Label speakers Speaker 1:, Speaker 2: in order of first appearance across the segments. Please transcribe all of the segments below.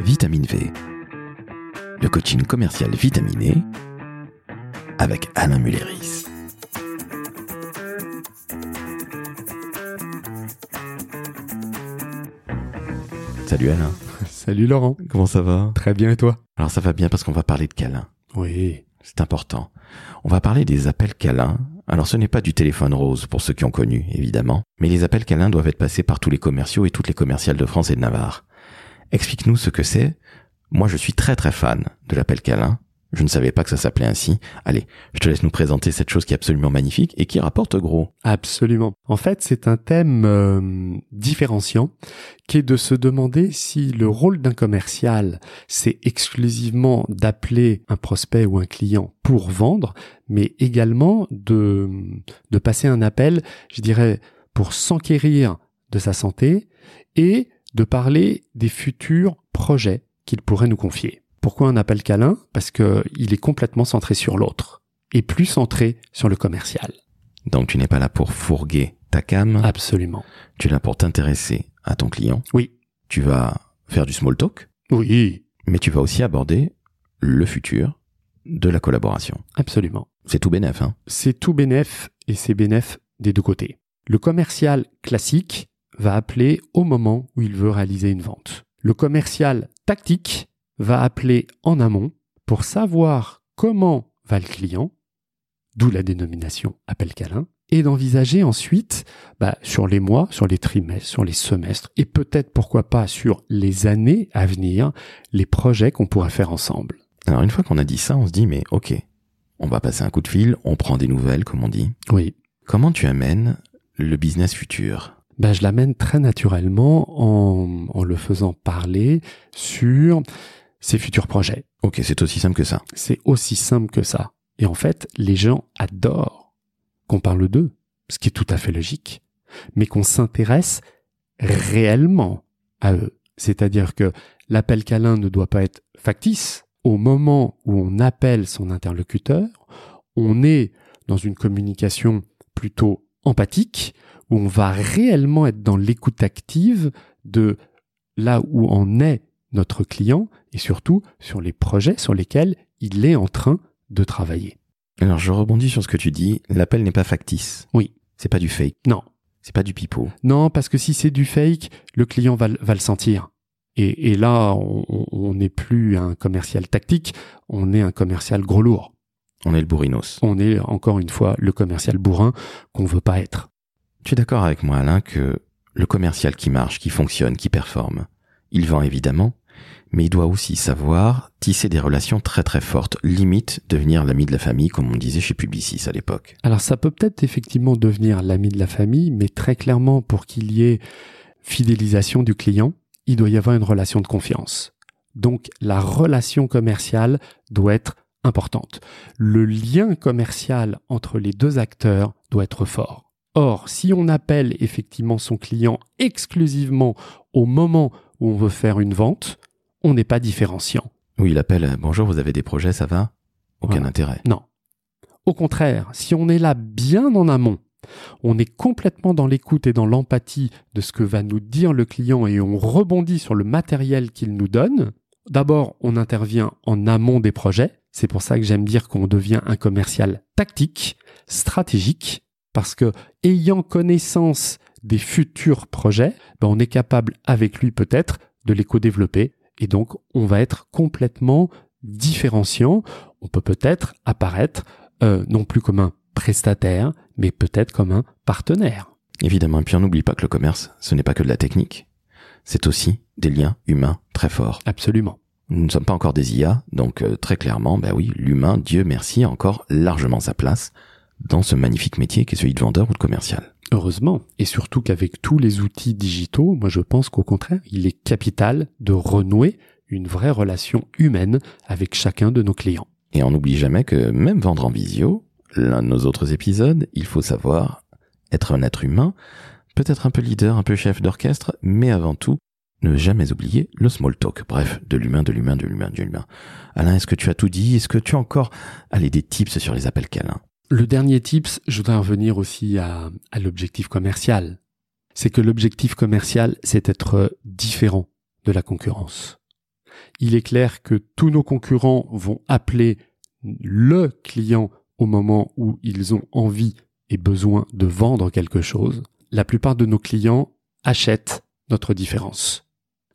Speaker 1: Vitamine V, le coaching commercial vitaminé avec Alain Mulleris. Salut Alain,
Speaker 2: Salut Laurent.
Speaker 1: comment ça va?
Speaker 2: Très bien et toi?
Speaker 1: Alors ça va bien parce qu'on va parler de câlins.
Speaker 2: Oui.
Speaker 1: C'est important. On va parler des appels câlins. Alors ce n'est pas du téléphone rose pour ceux qui ont connu, évidemment, mais les appels câlins doivent être passés par tous les commerciaux et toutes les commerciales de France et de Navarre. Explique-nous ce que c'est. Moi je suis très très fan de l'appel câlin. Je ne savais pas que ça s'appelait ainsi. Allez, je te laisse nous présenter cette chose qui est absolument magnifique et qui rapporte gros.
Speaker 2: Absolument. En fait, c'est un thème euh, différenciant qui est de se demander si le rôle d'un commercial, c'est exclusivement d'appeler un prospect ou un client pour vendre, mais également de, de passer un appel, je dirais, pour s'enquérir de sa santé et de parler des futurs projets qu'il pourrait nous confier. Pourquoi un appel câlin? Parce que il est complètement centré sur l'autre et plus centré sur le commercial.
Speaker 1: Donc tu n'es pas là pour fourguer ta cam,
Speaker 2: Absolument.
Speaker 1: tu es là pour t'intéresser à ton client.
Speaker 2: Oui.
Speaker 1: Tu vas faire du small talk,
Speaker 2: Oui,
Speaker 1: mais tu vas aussi aborder le futur de la collaboration.
Speaker 2: absolument.
Speaker 1: C'est tout bénef, hein
Speaker 2: C'est tout bénéf et c'est bénéf des deux côtés. Le commercial classique va appeler au moment où il veut réaliser une vente. Le commercial tactique va appeler en amont pour savoir comment va le client, d'où la dénomination appel câlin, et d'envisager ensuite bah, sur les mois, sur les trimestres, sur les semestres, et peut-être pourquoi pas sur les années à venir, les projets qu'on pourrait faire ensemble.
Speaker 1: Alors une fois qu'on a dit ça, on se dit mais ok, on va passer un coup de fil, on prend des nouvelles comme on dit.
Speaker 2: Oui.
Speaker 1: Comment tu amènes le business futur?
Speaker 2: Ben, je l'amène très naturellement en, en le faisant parler sur ses futurs projets.
Speaker 1: Ok, c'est aussi simple que ça.
Speaker 2: C'est aussi simple que ça. Et en fait, les gens adorent qu'on parle d'eux, ce qui est tout à fait logique, mais qu'on s'intéresse réellement à eux. C'est-à-dire que l'appel câlin ne doit pas être factice. Au moment où on appelle son interlocuteur, on est dans une communication plutôt empathique, où on va réellement être dans l'écoute active de là où en est notre client et surtout sur les projets sur lesquels il est en train de travailler.
Speaker 1: Alors je rebondis sur ce que tu dis, l'appel n'est pas factice.
Speaker 2: Oui.
Speaker 1: C'est pas du fake,
Speaker 2: Non,
Speaker 1: c'est pas du pipeau.
Speaker 2: non, parce que si c'est du fake, le client va, le- va le sentir. Et, et là, on n'est plus un commercial tactique, on est un commercial gros lourd.
Speaker 1: On est le bourrinos.
Speaker 2: On est encore une fois le commercial bourrin qu'on veut pas être.
Speaker 1: Tu es d'accord avec moi Alain que le commercial qui marche, qui fonctionne, qui performe, il vend évidemment, mais il doit aussi savoir tisser des relations très très fortes, limite devenir l'ami de la famille comme on disait chez Publicis à l'époque.
Speaker 2: Alors ça peut peut-être effectivement devenir l'ami de la famille, mais très clairement pour qu'il y ait fidélisation du client, il doit y avoir une relation de confiance. Donc la relation commerciale doit être importante. Le lien commercial entre les deux acteurs doit être fort. Or, si on appelle effectivement son client exclusivement au moment où on veut faire une vente, on n'est pas différenciant.
Speaker 1: Oui, il appelle Bonjour, vous avez des projets, ça va? Aucun intérêt.
Speaker 2: Non. Au contraire, si on est là bien en amont, on est complètement dans l'écoute et dans l'empathie de ce que va nous dire le client et on rebondit sur le matériel qu'il nous donne. D'abord, on intervient en amont des projets. C'est pour ça que j'aime dire qu'on devient un commercial tactique, stratégique, parce que ayant connaissance des futurs projets, ben, on est capable avec lui peut-être de les co-développer et donc on va être complètement différenciant. On peut peut-être apparaître euh, non plus comme un prestataire, mais peut-être comme un partenaire.
Speaker 1: Évidemment, et puis on n'oublie pas que le commerce, ce n'est pas que de la technique, c'est aussi des liens humains très forts.
Speaker 2: Absolument.
Speaker 1: Nous ne sommes pas encore des IA, donc euh, très clairement, ben oui, l'humain, Dieu merci, a encore largement sa place dans ce magnifique métier qui est celui de vendeur ou de commercial.
Speaker 2: Heureusement. Et surtout qu'avec tous les outils digitaux, moi je pense qu'au contraire, il est capital de renouer une vraie relation humaine avec chacun de nos clients.
Speaker 1: Et on n'oublie jamais que même vendre en visio, l'un de nos autres épisodes, il faut savoir être un être humain, peut-être un peu leader, un peu chef d'orchestre, mais avant tout, ne jamais oublier le small talk. Bref, de l'humain, de l'humain, de l'humain, de l'humain. Alain, est-ce que tu as tout dit? Est-ce que tu as encore, allez, des tips sur les appels câlins?
Speaker 2: Le dernier tips, je voudrais revenir aussi à, l'objectif commercial. C'est que l'objectif commercial, c'est être différent de la concurrence. Il est clair que tous nos concurrents vont appeler le client au moment où ils ont envie et besoin de vendre quelque chose. La plupart de nos clients achètent notre différence.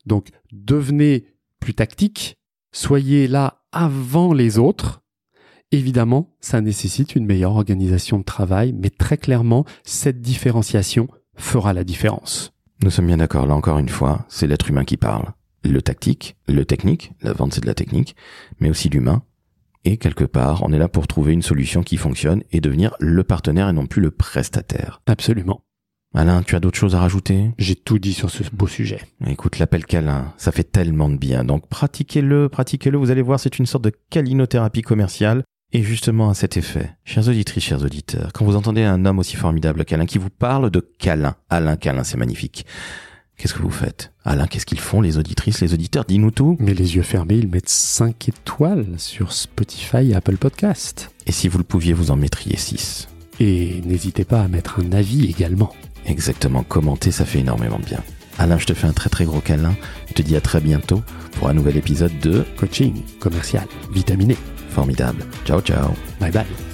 Speaker 2: Donc devenez plus tactique, soyez là avant les autres. Évidemment, ça nécessite une meilleure organisation de travail, mais très clairement, cette différenciation fera la différence.
Speaker 1: Nous sommes bien d'accord, là encore une fois, c'est l'être humain qui parle. Le tactique, le technique, la vente c'est de la technique, mais aussi l'humain. Et quelque part, on est là pour trouver une solution qui fonctionne et devenir le partenaire et non plus le prestataire.
Speaker 2: Absolument.
Speaker 1: Alain, tu as d'autres choses à rajouter?
Speaker 2: J'ai tout dit sur ce beau sujet.
Speaker 1: Écoute, l'appel câlin, ça fait tellement de bien. Donc pratiquez-le, pratiquez-le. Vous allez voir, c'est une sorte de câlinothérapie commerciale. Et justement à cet effet, chers auditrices, chers auditeurs, quand vous entendez un homme aussi formidable qu'Alain qui vous parle de câlin, Alain câlin, c'est magnifique. Qu'est-ce que vous faites? Alain, qu'est-ce qu'ils font, les auditrices, les auditeurs? Dis-nous tout.
Speaker 2: Mais les yeux fermés, ils mettent 5 étoiles sur Spotify et Apple Podcast.
Speaker 1: Et si vous le pouviez, vous en mettriez 6.
Speaker 2: Et n'hésitez pas à mettre un avis également.
Speaker 1: Exactement, commenter, ça fait énormément de bien. Alain, je te fais un très très gros câlin. Je te dis à très bientôt pour un nouvel épisode de
Speaker 2: Coaching commercial vitaminé.
Speaker 1: Formidable. Ciao ciao.
Speaker 2: Bye bye.